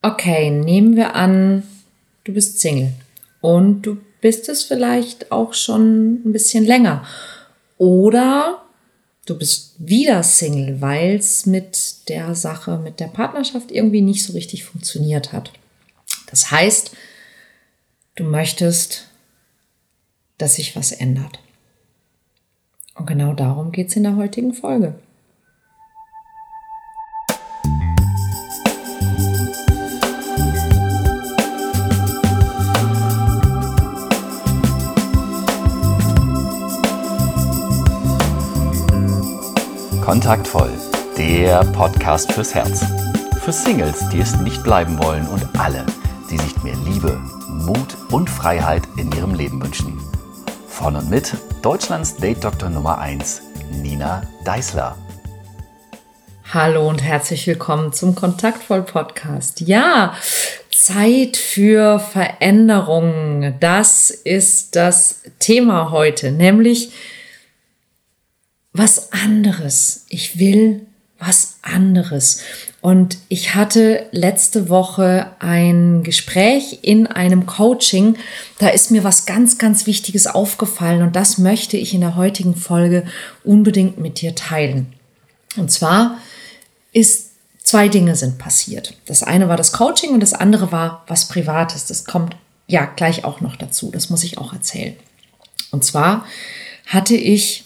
Okay, nehmen wir an, du bist Single und du bist es vielleicht auch schon ein bisschen länger. Oder du bist wieder Single, weil es mit der Sache, mit der Partnerschaft irgendwie nicht so richtig funktioniert hat. Das heißt, du möchtest, dass sich was ändert. Und genau darum geht es in der heutigen Folge. Kontaktvoll, der Podcast fürs Herz. Für Singles, die es nicht bleiben wollen und alle, die sich mehr Liebe, Mut und Freiheit in ihrem Leben wünschen. Von und mit Deutschlands Date-Doktor Nummer 1, Nina Deißler. Hallo und herzlich willkommen zum Kontaktvoll Podcast. Ja, Zeit für Veränderungen. Das ist das Thema heute, nämlich was anderes. Ich will was anderes. Und ich hatte letzte Woche ein Gespräch in einem Coaching. Da ist mir was ganz, ganz Wichtiges aufgefallen und das möchte ich in der heutigen Folge unbedingt mit dir teilen. Und zwar ist zwei Dinge sind passiert. Das eine war das Coaching und das andere war was Privates. Das kommt ja gleich auch noch dazu. Das muss ich auch erzählen. Und zwar hatte ich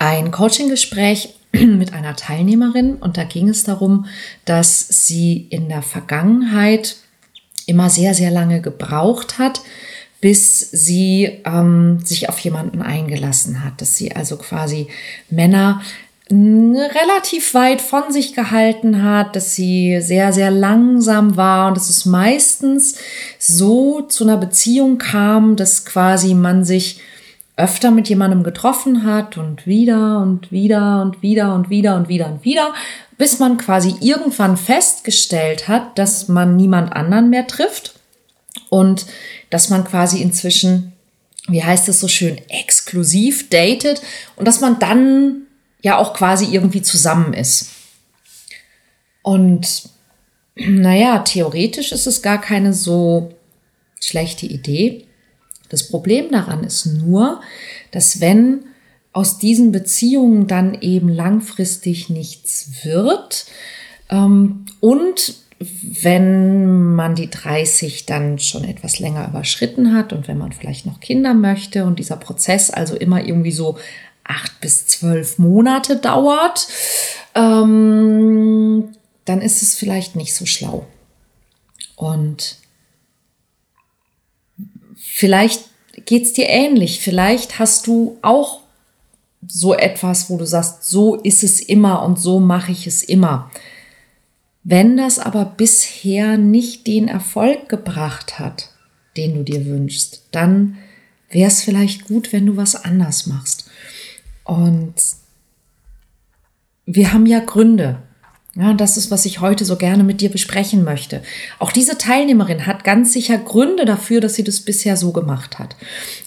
ein Coaching-Gespräch mit einer Teilnehmerin und da ging es darum, dass sie in der Vergangenheit immer sehr, sehr lange gebraucht hat, bis sie ähm, sich auf jemanden eingelassen hat, dass sie also quasi Männer relativ weit von sich gehalten hat, dass sie sehr, sehr langsam war und dass es meistens so zu einer Beziehung kam, dass quasi man sich öfter mit jemandem getroffen hat und wieder und wieder und wieder und wieder und wieder und wieder, bis man quasi irgendwann festgestellt hat, dass man niemand anderen mehr trifft und dass man quasi inzwischen, wie heißt es so schön, exklusiv datet und dass man dann ja auch quasi irgendwie zusammen ist. Und naja, theoretisch ist es gar keine so schlechte Idee. Das Problem daran ist nur, dass wenn aus diesen Beziehungen dann eben langfristig nichts wird ähm, und wenn man die 30 dann schon etwas länger überschritten hat und wenn man vielleicht noch Kinder möchte und dieser Prozess also immer irgendwie so acht bis zwölf Monate dauert, ähm, dann ist es vielleicht nicht so schlau. Und Vielleicht geht es dir ähnlich. Vielleicht hast du auch so etwas, wo du sagst, so ist es immer und so mache ich es immer. Wenn das aber bisher nicht den Erfolg gebracht hat, den du dir wünschst, dann wäre es vielleicht gut, wenn du was anders machst. Und wir haben ja Gründe, ja, das ist, was ich heute so gerne mit dir besprechen möchte. Auch diese Teilnehmerin hat ganz sicher Gründe dafür, dass sie das bisher so gemacht hat.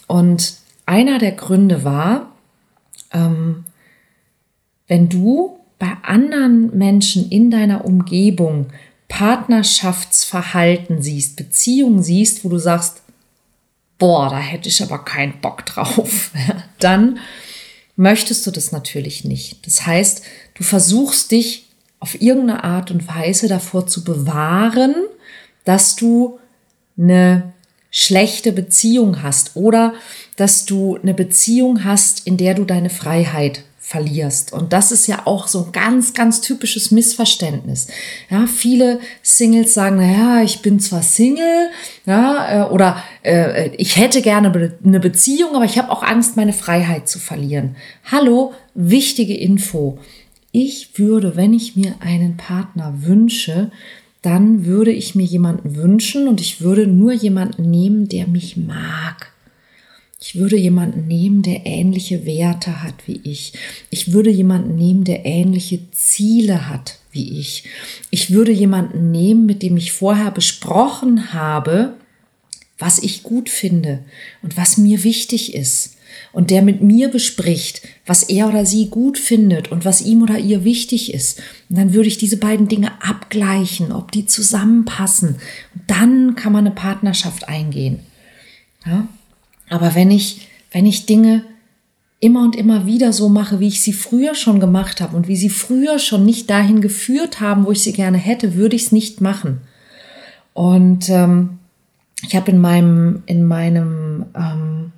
Und einer der Gründe war, ähm, wenn du bei anderen Menschen in deiner Umgebung Partnerschaftsverhalten siehst, Beziehungen siehst, wo du sagst, boah, da hätte ich aber keinen Bock drauf, dann möchtest du das natürlich nicht. Das heißt, du versuchst dich auf irgendeine Art und Weise davor zu bewahren, dass du eine schlechte Beziehung hast oder dass du eine Beziehung hast, in der du deine Freiheit verlierst. Und das ist ja auch so ein ganz, ganz typisches Missverständnis. Ja, viele Singles sagen, naja, ich bin zwar Single, ja, äh, oder äh, ich hätte gerne eine Beziehung, aber ich habe auch Angst, meine Freiheit zu verlieren. Hallo, wichtige Info ich würde, wenn ich mir einen Partner wünsche, dann würde ich mir jemanden wünschen und ich würde nur jemanden nehmen, der mich mag. Ich würde jemanden nehmen, der ähnliche Werte hat wie ich. Ich würde jemanden nehmen, der ähnliche Ziele hat wie ich. Ich würde jemanden nehmen, mit dem ich vorher besprochen habe, was ich gut finde und was mir wichtig ist. und der mit mir bespricht, was er oder sie gut findet und was ihm oder ihr wichtig ist. Und dann würde ich diese beiden Dinge abgleichen, ob die zusammenpassen. Und dann kann man eine Partnerschaft eingehen. Ja? Aber wenn ich, wenn ich Dinge immer und immer wieder so mache, wie ich sie früher schon gemacht habe und wie sie früher schon nicht dahin geführt haben, wo ich sie gerne hätte, würde ich es nicht machen. Und ähm, ich habe in meinem, in meinem ähm,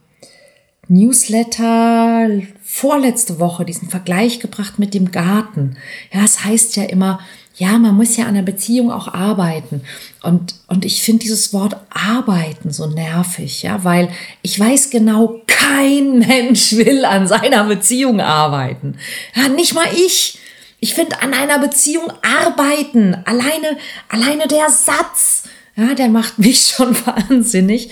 Newsletter vorletzte Woche diesen Vergleich gebracht mit dem Garten. Ja, es heißt ja immer, ja, man muss ja an der Beziehung auch arbeiten. Und, und ich finde dieses Wort arbeiten so nervig, ja, weil ich weiß genau, kein Mensch will an seiner Beziehung arbeiten. Ja, nicht mal ich. Ich finde an einer Beziehung arbeiten, alleine, alleine der Satz, ja, der macht mich schon wahnsinnig.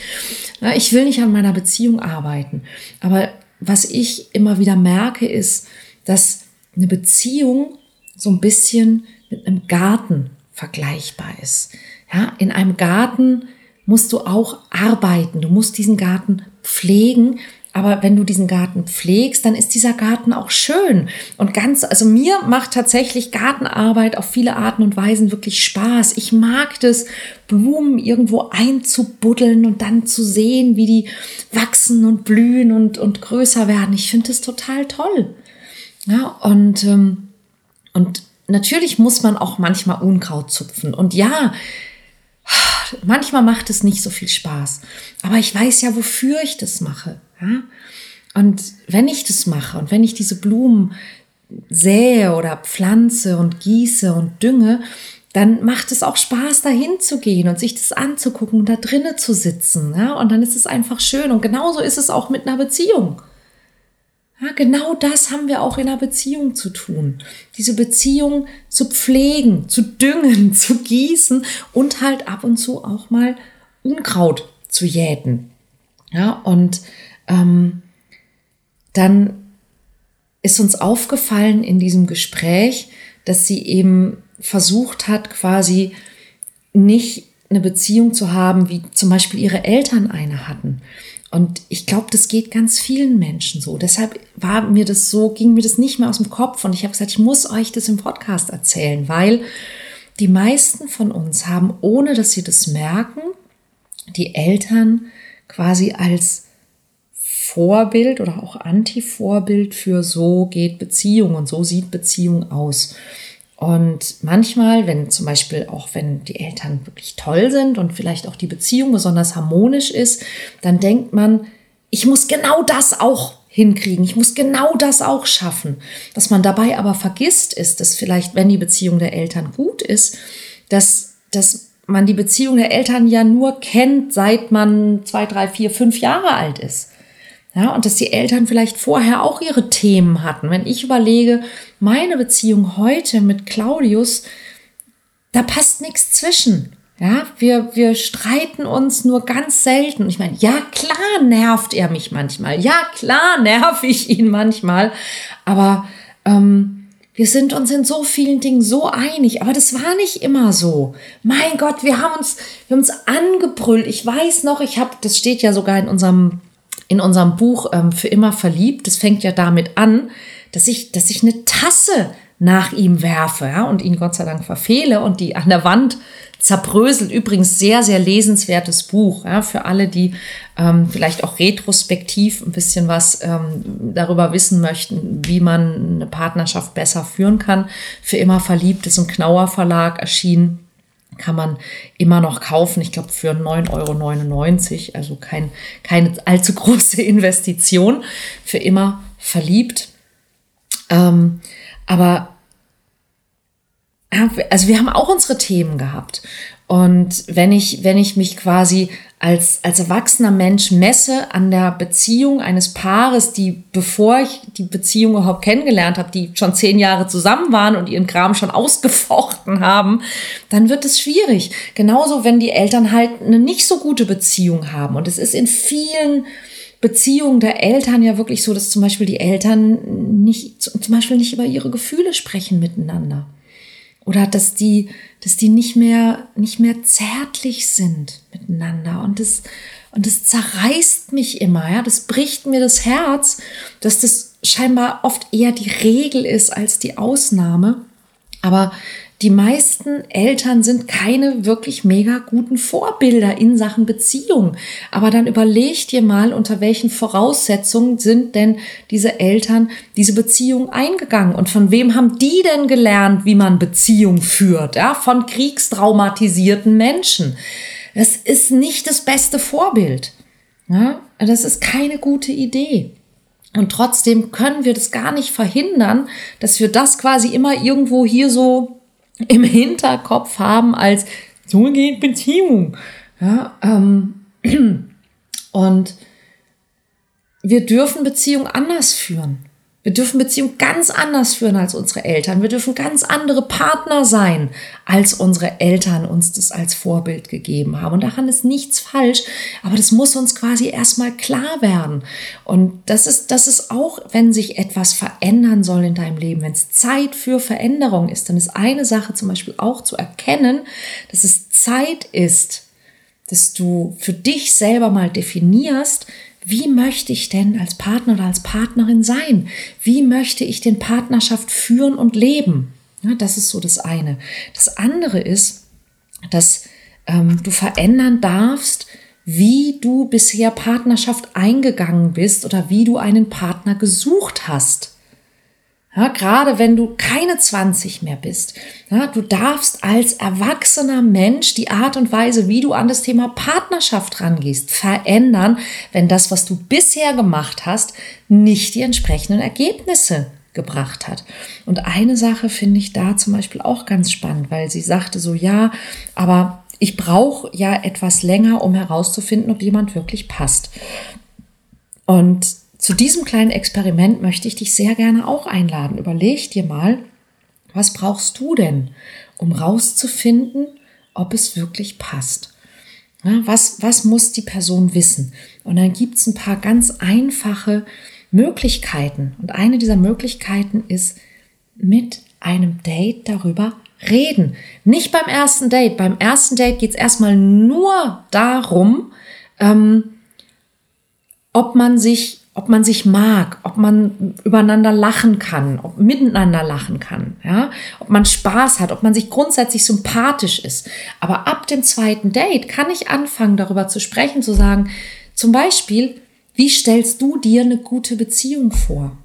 Ja, ich will nicht an meiner Beziehung arbeiten. Aber was ich immer wieder merke, ist, dass eine Beziehung so ein bisschen mit einem Garten vergleichbar ist. Ja, in einem Garten musst du auch arbeiten. Du musst diesen Garten pflegen. Aber wenn du diesen Garten pflegst, dann ist dieser Garten auch schön. Und ganz, also mir macht tatsächlich Gartenarbeit auf viele Arten und Weisen wirklich Spaß. Ich mag das, Blumen irgendwo einzubuddeln und dann zu sehen, wie die wachsen und blühen und, und größer werden. Ich finde das total toll. Ja, und, ähm, und natürlich muss man auch manchmal Unkraut zupfen. Und ja, manchmal macht es nicht so viel Spaß. Aber ich weiß ja, wofür ich das mache. Ja? Und wenn ich das mache und wenn ich diese Blumen sähe oder pflanze und gieße und dünge, dann macht es auch Spaß, dahin zu gehen und sich das anzugucken und da drinnen zu sitzen. Ja? Und dann ist es einfach schön. Und genauso ist es auch mit einer Beziehung. Ja, genau das haben wir auch in einer Beziehung zu tun. Diese Beziehung zu pflegen, zu düngen, zu gießen und halt ab und zu auch mal Unkraut zu jäten. Ja, und ähm, dann ist uns aufgefallen in diesem Gespräch, dass sie eben versucht hat, quasi nicht eine Beziehung zu haben, wie zum Beispiel ihre Eltern eine hatten. Und ich glaube, das geht ganz vielen Menschen so. Deshalb war mir das so, ging mir das nicht mehr aus dem Kopf. Und ich habe gesagt, ich muss euch das im Podcast erzählen, weil die meisten von uns haben, ohne dass sie das merken, die Eltern quasi als Vorbild oder auch Anti-Vorbild für so geht Beziehung und so sieht Beziehung aus. Und manchmal, wenn zum Beispiel auch wenn die Eltern wirklich toll sind und vielleicht auch die Beziehung besonders harmonisch ist, dann denkt man, ich muss genau das auch hinkriegen, ich muss genau das auch schaffen. Was man dabei aber vergisst, ist, dass vielleicht, wenn die Beziehung der Eltern gut ist, dass, dass man die Beziehung der Eltern ja nur kennt, seit man zwei, drei, vier, fünf Jahre alt ist. Ja, und dass die Eltern vielleicht vorher auch ihre Themen hatten. Wenn ich überlege, meine Beziehung heute mit Claudius, da passt nichts zwischen. Ja, wir, wir streiten uns nur ganz selten. Ich meine, ja, klar nervt er mich manchmal. Ja, klar nerv ich ihn manchmal. Aber ähm, wir sind uns in so vielen Dingen so einig. Aber das war nicht immer so. Mein Gott, wir haben uns, wir haben uns angebrüllt. Ich weiß noch, ich habe, das steht ja sogar in unserem in unserem Buch ähm, für immer verliebt. Das fängt ja damit an, dass ich, dass ich eine Tasse nach ihm werfe ja, und ihn Gott sei Dank verfehle und die an der Wand zerbröselt. Übrigens sehr, sehr lesenswertes Buch ja, für alle, die ähm, vielleicht auch retrospektiv ein bisschen was ähm, darüber wissen möchten, wie man eine Partnerschaft besser führen kann. Für immer verliebt ist im Knauer Verlag erschienen kann man immer noch kaufen. Ich glaube für 9,99 Euro, also kein, keine allzu große Investition. Für immer verliebt. Ähm, aber also wir haben auch unsere Themen gehabt. Und wenn ich, wenn ich mich quasi als, als erwachsener Mensch messe an der Beziehung eines Paares, die, bevor ich die Beziehung überhaupt kennengelernt habe, die schon zehn Jahre zusammen waren und ihren Kram schon ausgefochten haben, dann wird es schwierig. Genauso, wenn die Eltern halt eine nicht so gute Beziehung haben. Und es ist in vielen Beziehungen der Eltern ja wirklich so, dass zum Beispiel die Eltern nicht, zum Beispiel nicht über ihre Gefühle sprechen miteinander. Oder dass die, dass die nicht mehr, nicht mehr zärtlich sind miteinander. Und das, Und es zerreißt mich immer, ja, das bricht mir das Herz, dass das scheinbar oft eher die Regel ist als die Ausnahme. Aber die meisten Eltern sind keine wirklich mega guten Vorbilder in Sachen Beziehung. Aber dann überleg dir mal, unter welchen Voraussetzungen sind denn diese Eltern diese Beziehung eingegangen und von wem haben die denn gelernt, wie man Beziehung führt? Ja, von kriegstraumatisierten Menschen. Das ist nicht das beste Vorbild. Ja, das ist keine gute Idee. Und trotzdem können wir das gar nicht verhindern, dass wir das quasi immer irgendwo hier so im Hinterkopf haben als so geht Beziehung. Ja, ähm, und wir dürfen Beziehung anders führen. Wir dürfen Beziehung ganz anders führen als unsere Eltern. Wir dürfen ganz andere Partner sein, als unsere Eltern uns das als Vorbild gegeben haben. Und daran ist nichts falsch, aber das muss uns quasi erstmal klar werden. Und das ist, das ist auch, wenn sich etwas verändern soll in deinem Leben, wenn es Zeit für Veränderung ist, dann ist eine Sache zum Beispiel auch zu erkennen, dass es Zeit ist, dass du für dich selber mal definierst, wie möchte ich denn als Partner oder als Partnerin sein? Wie möchte ich den Partnerschaft führen und leben? Ja, das ist so das eine. Das andere ist, dass ähm, du verändern darfst, wie du bisher Partnerschaft eingegangen bist oder wie du einen Partner gesucht hast. Ja, gerade wenn du keine 20 mehr bist. Ja, du darfst als erwachsener Mensch die Art und Weise, wie du an das Thema Partnerschaft rangehst, verändern, wenn das, was du bisher gemacht hast, nicht die entsprechenden Ergebnisse gebracht hat. Und eine Sache finde ich da zum Beispiel auch ganz spannend, weil sie sagte so, ja, aber ich brauche ja etwas länger, um herauszufinden, ob jemand wirklich passt. Und zu diesem kleinen Experiment möchte ich dich sehr gerne auch einladen. Überleg dir mal, was brauchst du denn, um rauszufinden, ob es wirklich passt? Was, was muss die Person wissen? Und dann gibt es ein paar ganz einfache Möglichkeiten. Und eine dieser Möglichkeiten ist, mit einem Date darüber reden. Nicht beim ersten Date. Beim ersten Date geht es erstmal nur darum, ähm, ob man sich ob man sich mag, ob man übereinander lachen kann, ob miteinander lachen kann, ja, ob man Spaß hat, ob man sich grundsätzlich sympathisch ist. Aber ab dem zweiten Date kann ich anfangen, darüber zu sprechen, zu sagen, zum Beispiel, wie stellst du dir eine gute Beziehung vor?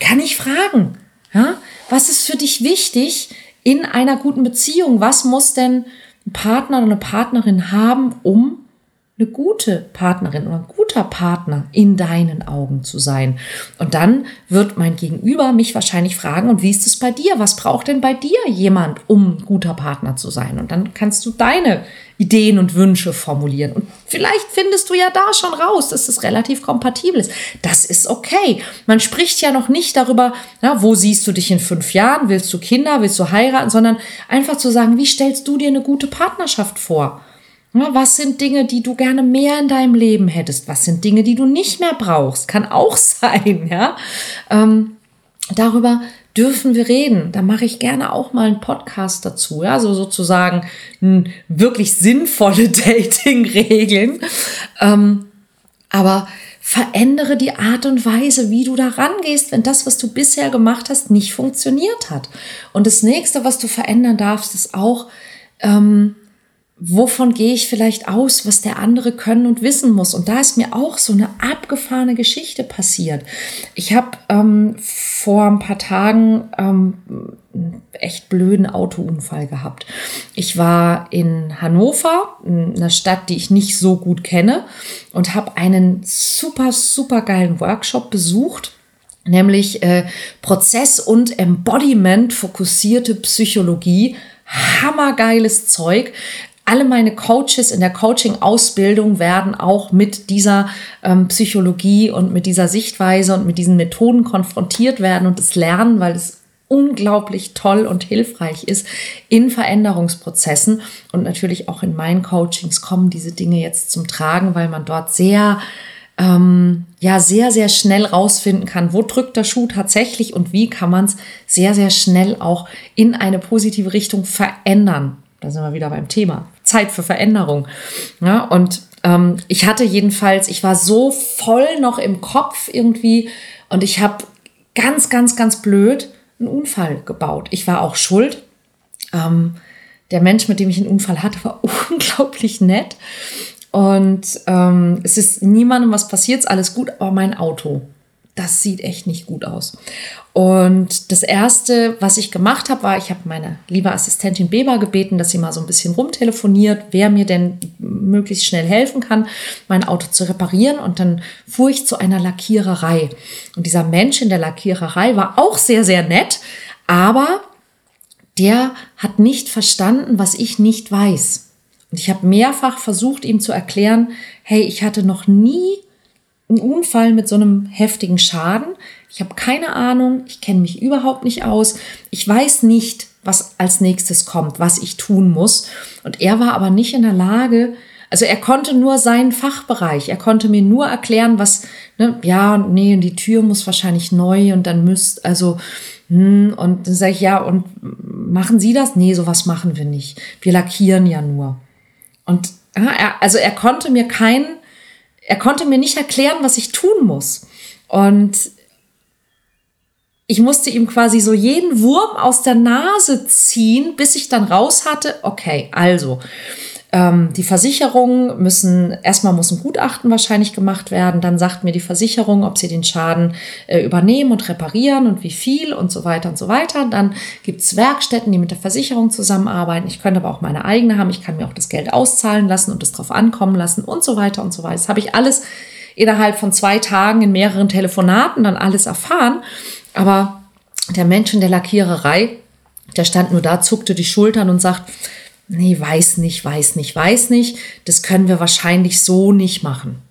Kann ich fragen, ja, was ist für dich wichtig in einer guten Beziehung? Was muss denn ein Partner oder eine Partnerin haben, um eine gute Partnerin oder ein guter Partner in deinen Augen zu sein. Und dann wird mein Gegenüber mich wahrscheinlich fragen, und wie ist es bei dir? Was braucht denn bei dir jemand, um guter Partner zu sein? Und dann kannst du deine Ideen und Wünsche formulieren. Und vielleicht findest du ja da schon raus, dass es relativ kompatibel ist. Das ist okay. Man spricht ja noch nicht darüber, na, wo siehst du dich in fünf Jahren? Willst du Kinder? Willst du heiraten? Sondern einfach zu sagen, wie stellst du dir eine gute Partnerschaft vor? Was sind Dinge, die du gerne mehr in deinem Leben hättest? Was sind Dinge, die du nicht mehr brauchst? Kann auch sein, ja. Ähm, darüber dürfen wir reden. Da mache ich gerne auch mal einen Podcast dazu, ja, so sozusagen wirklich sinnvolle Dating-Regeln. Ähm, aber verändere die Art und Weise, wie du da rangehst, wenn das, was du bisher gemacht hast, nicht funktioniert hat. Und das nächste, was du verändern darfst, ist auch, ähm, wovon gehe ich vielleicht aus, was der andere können und wissen muss. Und da ist mir auch so eine abgefahrene Geschichte passiert. Ich habe ähm, vor ein paar Tagen ähm, einen echt blöden Autounfall gehabt. Ich war in Hannover, einer Stadt, die ich nicht so gut kenne, und habe einen super, super geilen Workshop besucht nämlich äh, Prozess- und Embodiment fokussierte Psychologie hammergeiles Zeug alle meine Coaches in der Coaching-Ausbildung werden auch mit dieser ähm, Psychologie und mit dieser Sichtweise und mit diesen Methoden konfrontiert werden und es lernen, weil es unglaublich toll und hilfreich ist in Veränderungsprozessen. Und natürlich auch in meinen Coachings kommen diese Dinge jetzt zum Tragen, weil man dort sehr ähm, ja sehr, sehr schnell rausfinden kann, wo drückt der Schuh tatsächlich und wie kann man es sehr, sehr schnell auch in eine positive Richtung verändern. Da sind wir wieder beim Thema. Zeit für Veränderung. Ja, und ähm, ich hatte jedenfalls, ich war so voll noch im Kopf irgendwie und ich habe ganz, ganz, ganz blöd einen Unfall gebaut. Ich war auch schuld. Ähm, der Mensch, mit dem ich einen Unfall hatte, war unglaublich nett. Und ähm, es ist niemandem was passiert, ist alles gut, aber mein Auto, das sieht echt nicht gut aus. Und das Erste, was ich gemacht habe, war, ich habe meine liebe Assistentin Beber gebeten, dass sie mal so ein bisschen rumtelefoniert, wer mir denn möglichst schnell helfen kann, mein Auto zu reparieren. Und dann fuhr ich zu einer Lackiererei. Und dieser Mensch in der Lackiererei war auch sehr, sehr nett, aber der hat nicht verstanden, was ich nicht weiß. Und ich habe mehrfach versucht, ihm zu erklären, hey, ich hatte noch nie einen Unfall mit so einem heftigen Schaden. Ich habe keine Ahnung, ich kenne mich überhaupt nicht aus. Ich weiß nicht, was als nächstes kommt, was ich tun muss. Und er war aber nicht in der Lage, also er konnte nur seinen Fachbereich, er konnte mir nur erklären, was, ne, ja, nee, die Tür muss wahrscheinlich neu und dann müsst, also, hm, und dann sage ich, ja, und machen Sie das? Nee, sowas machen wir nicht. Wir lackieren ja nur. Und ja, er, also er konnte mir kein, er konnte mir nicht erklären, was ich tun muss. Und ich musste ihm quasi so jeden Wurm aus der Nase ziehen, bis ich dann raus hatte, okay, also ähm, die Versicherungen müssen, erstmal muss ein Gutachten wahrscheinlich gemacht werden, dann sagt mir die Versicherung, ob sie den Schaden äh, übernehmen und reparieren und wie viel und so weiter und so weiter. Dann gibt es Werkstätten, die mit der Versicherung zusammenarbeiten. Ich könnte aber auch meine eigene haben. Ich kann mir auch das Geld auszahlen lassen und es drauf ankommen lassen und so weiter und so weiter. Das habe ich alles innerhalb von zwei Tagen in mehreren Telefonaten dann alles erfahren. Aber der Mensch in der Lackiererei, der stand nur da, zuckte die Schultern und sagt, nee, weiß nicht, weiß nicht, weiß nicht, das können wir wahrscheinlich so nicht machen.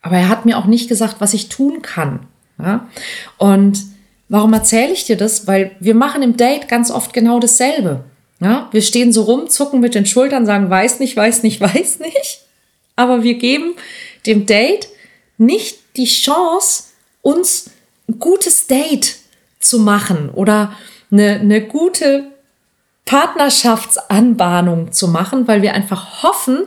Aber er hat mir auch nicht gesagt, was ich tun kann. Ja? Und warum erzähle ich dir das? Weil wir machen im Date ganz oft genau dasselbe. Ja? Wir stehen so rum, zucken mit den Schultern, sagen, weiß nicht, weiß nicht, weiß nicht. Aber wir geben dem Date nicht die Chance, uns ein gutes Date zu machen oder eine, eine gute Partnerschaftsanbahnung zu machen, weil wir einfach hoffen,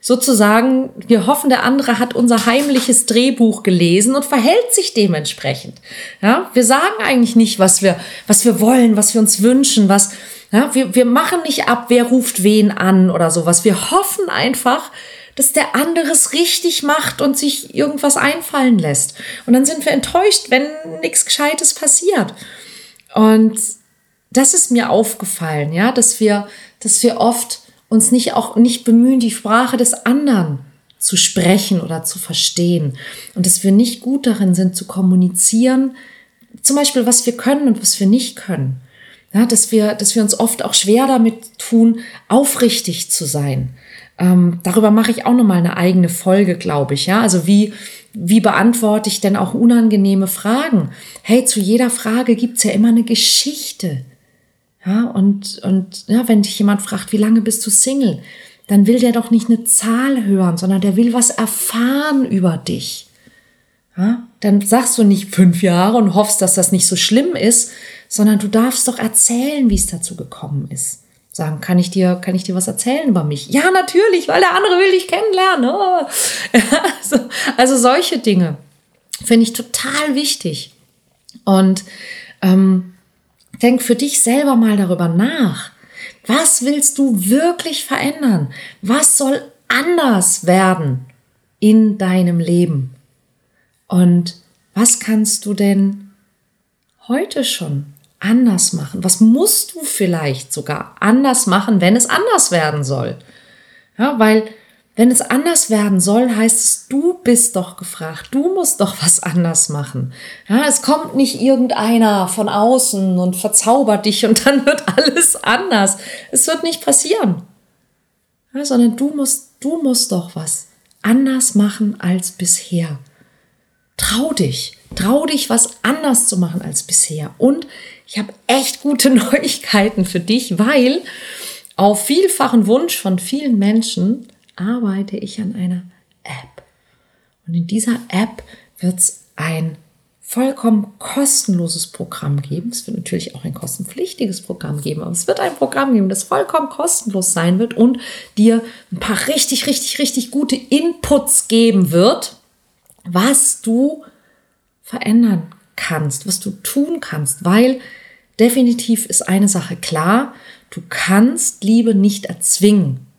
sozusagen, wir hoffen, der andere hat unser heimliches Drehbuch gelesen und verhält sich dementsprechend. Ja, wir sagen eigentlich nicht, was wir, was wir wollen, was wir uns wünschen, was, ja, wir, wir machen nicht ab, wer ruft wen an oder sowas. Wir hoffen einfach, dass der andere es richtig macht und sich irgendwas einfallen lässt. Und dann sind wir enttäuscht, wenn nichts Gescheites passiert. Und das ist mir aufgefallen, ja, dass wir, dass wir oft uns nicht auch nicht bemühen, die Sprache des anderen zu sprechen oder zu verstehen und dass wir nicht gut darin sind zu kommunizieren, zum Beispiel was wir können und was wir nicht können. Ja, dass wir, dass wir uns oft auch schwer damit tun, aufrichtig zu sein. Ähm, darüber mache ich auch noch mal eine eigene Folge, glaube ich. Ja, also wie wie beantworte ich denn auch unangenehme Fragen? Hey, zu jeder Frage gibt's ja immer eine Geschichte. Ja, und, und ja, wenn dich jemand fragt, wie lange bist du Single, dann will der doch nicht eine Zahl hören, sondern der will was erfahren über dich. Ja, dann sagst du nicht fünf Jahre und hoffst, dass das nicht so schlimm ist, sondern du darfst doch erzählen, wie es dazu gekommen ist. Sagen, kann ich dir, kann ich dir was erzählen über mich? Ja, natürlich, weil der andere will dich kennenlernen. Oh. also, also solche Dinge finde ich total wichtig. Und ähm, Denk für dich selber mal darüber nach. Was willst du wirklich verändern? Was soll anders werden in deinem Leben? Und was kannst du denn heute schon anders machen? Was musst du vielleicht sogar anders machen, wenn es anders werden soll? Ja, weil wenn es anders werden soll, heißt es, du bist doch gefragt. Du musst doch was anders machen. Ja, es kommt nicht irgendeiner von außen und verzaubert dich und dann wird alles anders. Es wird nicht passieren. Ja, sondern du musst, du musst doch was anders machen als bisher. Trau dich. Trau dich, was anders zu machen als bisher. Und ich habe echt gute Neuigkeiten für dich, weil auf vielfachen Wunsch von vielen Menschen arbeite ich an einer App. Und in dieser App wird es ein vollkommen kostenloses Programm geben. Es wird natürlich auch ein kostenpflichtiges Programm geben, aber es wird ein Programm geben, das vollkommen kostenlos sein wird und dir ein paar richtig, richtig, richtig gute Inputs geben wird, was du verändern kannst, was du tun kannst, weil definitiv ist eine Sache klar, du kannst Liebe nicht erzwingen.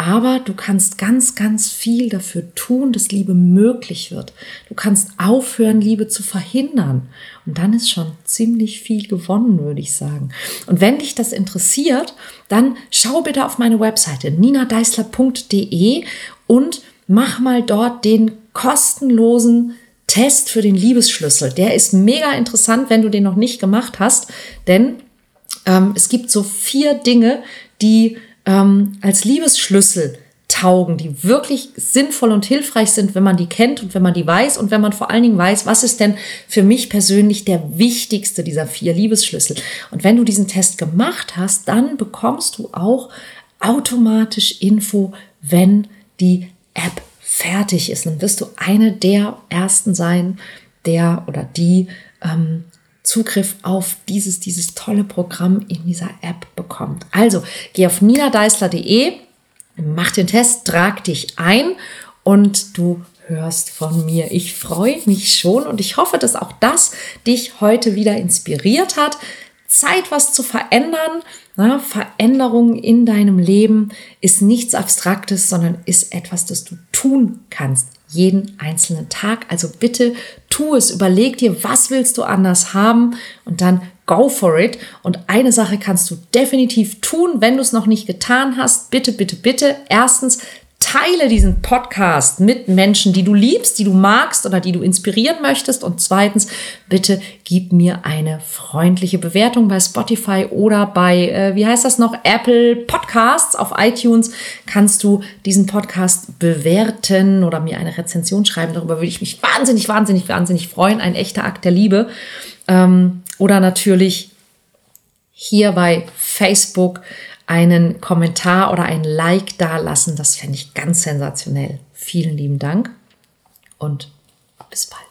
Aber du kannst ganz, ganz viel dafür tun, dass Liebe möglich wird. Du kannst aufhören, Liebe zu verhindern. Und dann ist schon ziemlich viel gewonnen, würde ich sagen. Und wenn dich das interessiert, dann schau bitte auf meine Webseite ninadeisler.de und mach mal dort den kostenlosen Test für den Liebesschlüssel. Der ist mega interessant, wenn du den noch nicht gemacht hast, denn ähm, es gibt so vier Dinge, die ähm, als Liebesschlüssel taugen, die wirklich sinnvoll und hilfreich sind, wenn man die kennt und wenn man die weiß und wenn man vor allen Dingen weiß, was ist denn für mich persönlich der wichtigste dieser vier Liebesschlüssel. Und wenn du diesen Test gemacht hast, dann bekommst du auch automatisch Info, wenn die App fertig ist. Dann wirst du eine der ersten sein, der oder die ähm, Zugriff auf dieses, dieses tolle Programm in dieser App bekommt. Also geh auf ninadeisler.de, mach den Test, trag dich ein und du hörst von mir. Ich freue mich schon und ich hoffe, dass auch das dich heute wieder inspiriert hat. Zeit, was zu verändern. Na, Veränderung in deinem Leben ist nichts Abstraktes, sondern ist etwas, das du tun kannst jeden einzelnen Tag. Also bitte tu es, überleg dir, was willst du anders haben und dann go for it. Und eine Sache kannst du definitiv tun, wenn du es noch nicht getan hast. Bitte, bitte, bitte. Erstens, teile diesen Podcast mit Menschen, die du liebst, die du magst oder die du inspirieren möchtest. Und zweitens, bitte gib mir eine freundliche Bewertung bei Spotify oder bei, äh, wie heißt das noch, Apple Podcasts. Auf iTunes kannst du diesen Podcast bewerten oder mir eine Rezension schreiben. Darüber würde ich mich wahnsinnig, wahnsinnig, wahnsinnig freuen. Ein echter Akt der Liebe. Ähm, oder natürlich hier bei Facebook einen Kommentar oder ein Like da lassen. Das fände ich ganz sensationell. Vielen lieben Dank und bis bald.